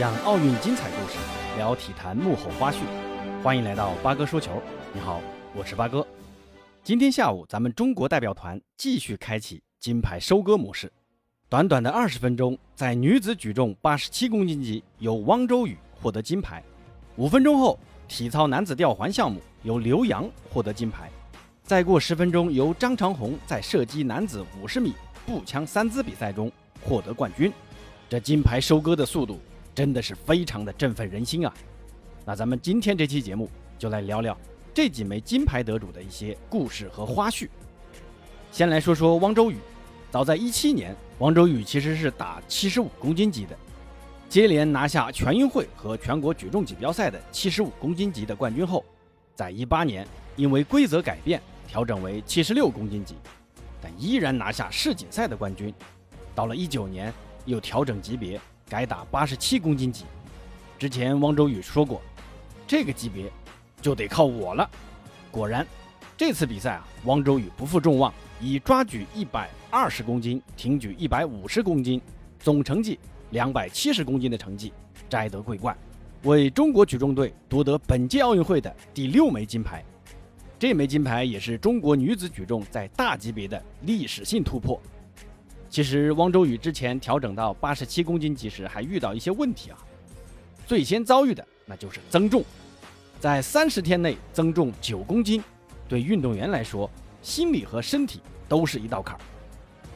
讲奥运精彩故事，聊体坛幕后花絮。欢迎来到八哥说球。你好，我是八哥。今天下午，咱们中国代表团继续开启金牌收割模式。短短的二十分钟，在女子举重八十七公斤级，由汪周雨获得金牌。五分钟后，体操男子吊环项目由刘洋获得金牌。再过十分钟，由张长虹在射击男子五十米步枪三姿比赛中获得冠军。这金牌收割的速度。真的是非常的振奋人心啊！那咱们今天这期节目就来聊聊这几枚金牌得主的一些故事和花絮。先来说说汪周雨，早在一七年，汪周雨其实是打七十五公斤级的，接连拿下全运会和全国举重锦标赛的七十五公斤级的冠军后，在一八年因为规则改变调整为七十六公斤级，但依然拿下世锦赛的冠军。到了一九年又调整级别。改打八十七公斤级，之前汪周雨说过，这个级别就得靠我了。果然，这次比赛啊，汪周雨不负众望，以抓举一百二十公斤、挺举一百五十公斤，总成绩两百七十公斤的成绩摘得桂冠，为中国举重队夺得本届奥运会的第六枚金牌。这枚金牌也是中国女子举重在大级别的历史性突破。其实汪周雨之前调整到八十七公斤级时，还遇到一些问题啊。最先遭遇的那就是增重，在三十天内增重九公斤，对运动员来说，心理和身体都是一道坎儿。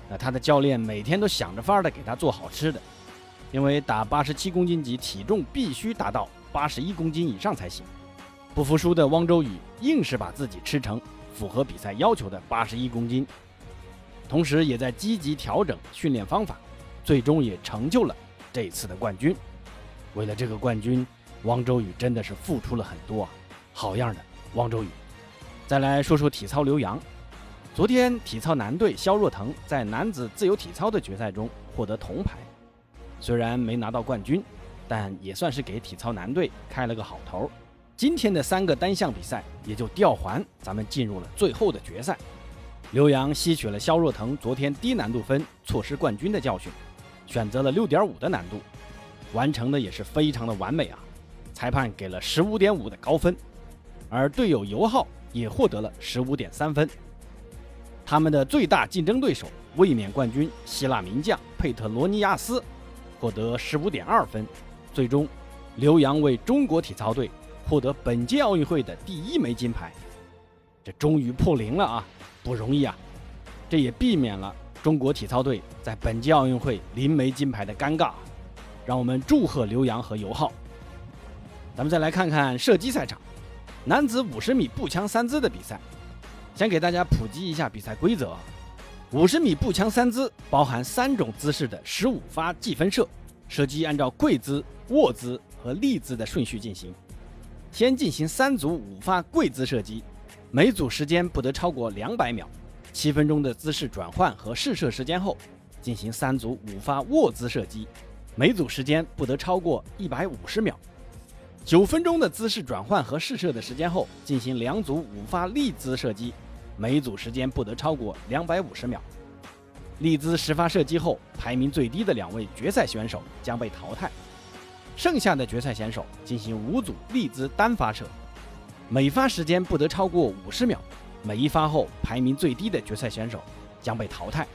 那他的教练每天都想着法儿的给他做好吃的，因为打八十七公斤级体重必须达到八十一公斤以上才行。不服输的汪周雨硬是把自己吃成符合比赛要求的八十一公斤。同时，也在积极调整训练方法，最终也成就了这次的冠军。为了这个冠军，汪周雨真的是付出了很多啊！好样的，汪周雨！再来说说体操刘洋，昨天体操男队肖若腾在男子自由体操的决赛中获得铜牌，虽然没拿到冠军，但也算是给体操男队开了个好头。今天的三个单项比赛也就吊环，咱们进入了最后的决赛。刘洋吸取了肖若腾昨天低难度分错失冠军的教训，选择了六点五的难度，完成的也是非常的完美啊！裁判给了十五点五的高分，而队友尤浩也获得了十五点三分。他们的最大竞争对手卫冕冠军希腊名将佩特罗尼亚斯获得十五点二分。最终，刘洋为中国体操队获得本届奥运会的第一枚金牌，这终于破零了啊！不容易啊，这也避免了中国体操队在本届奥运会零枚金牌的尴尬。让我们祝贺刘洋和尤浩。咱们再来看看射击赛场，男子五十米步枪三姿的比赛。先给大家普及一下比赛规则：五十米步枪三姿包含三种姿势的十五发计分射，射击按照跪姿、卧姿和立姿的顺序进行。先进行三组五发跪姿射击。每组时间不得超过两百秒，七分钟的姿势转换和试射时间后，进行三组五发卧姿射击，每组时间不得超过一百五十秒。九分钟的姿势转换和试射的时间后，进行两组五发立姿射击，每组时间不得超过两百五十秒。立姿十发射击后，排名最低的两位决赛选手将被淘汰，剩下的决赛选手进行五组立姿单发射。每发时间不得超过五十秒，每一发后排名最低的决赛选手将被淘汰，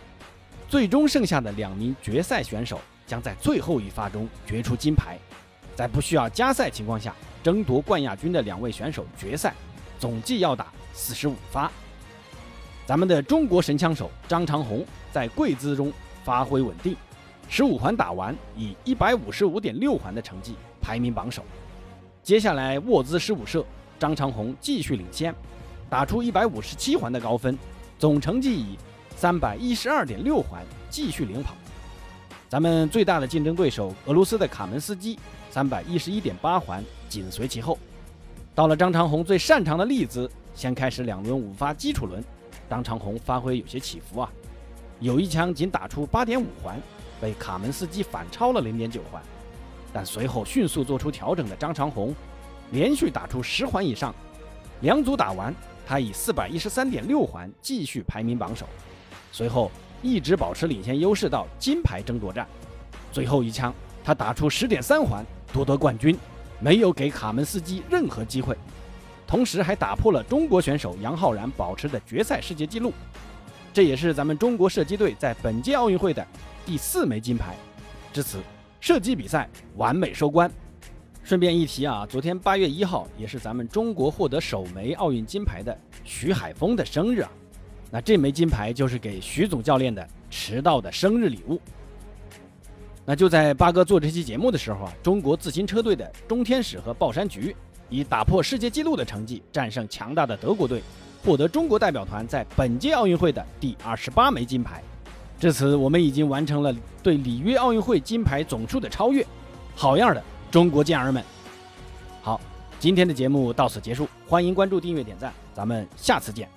最终剩下的两名决赛选手将在最后一发中决出金牌，在不需要加赛情况下争夺冠亚军的两位选手决赛，总计要打四十五发。咱们的中国神枪手张长虹在跪姿中发挥稳定，十五环打完以一百五十五点六环的成绩排名榜首。接下来卧姿十五射。张长虹继续领先，打出一百五十七环的高分，总成绩以三百一十二点六环继续领跑。咱们最大的竞争对手俄罗斯的卡门斯基三百一十一点八环紧随其后。到了张长虹最擅长的立姿，先开始两轮五发基础轮，张长虹发挥有些起伏啊，有一枪仅打出八点五环，被卡门斯基反超了零点九环，但随后迅速做出调整的张长虹。连续打出十环以上，两组打完，他以四百一十三点六环继续排名榜首。随后一直保持领先优势到金牌争夺战。最后一枪，他打出十点三环，夺得冠军，没有给卡门斯基任何机会，同时还打破了中国选手杨浩然保持的决赛世界纪录。这也是咱们中国射击队在本届奥运会的第四枚金牌。至此，射击比赛完美收官。顺便一提啊，昨天八月一号也是咱们中国获得首枚奥运金牌的徐海峰的生日啊。那这枚金牌就是给徐总教练的迟到的生日礼物。那就在八哥做这期节目的时候啊，中国自行车队的钟天使和鲍山菊以打破世界纪录的成绩战胜强大的德国队，获得中国代表团在本届奥运会的第二十八枚金牌。至此，我们已经完成了对里约奥运会金牌总数的超越。好样的，中国健儿们！好，今天的节目到此结束，欢迎关注、订阅、点赞，咱们下次见。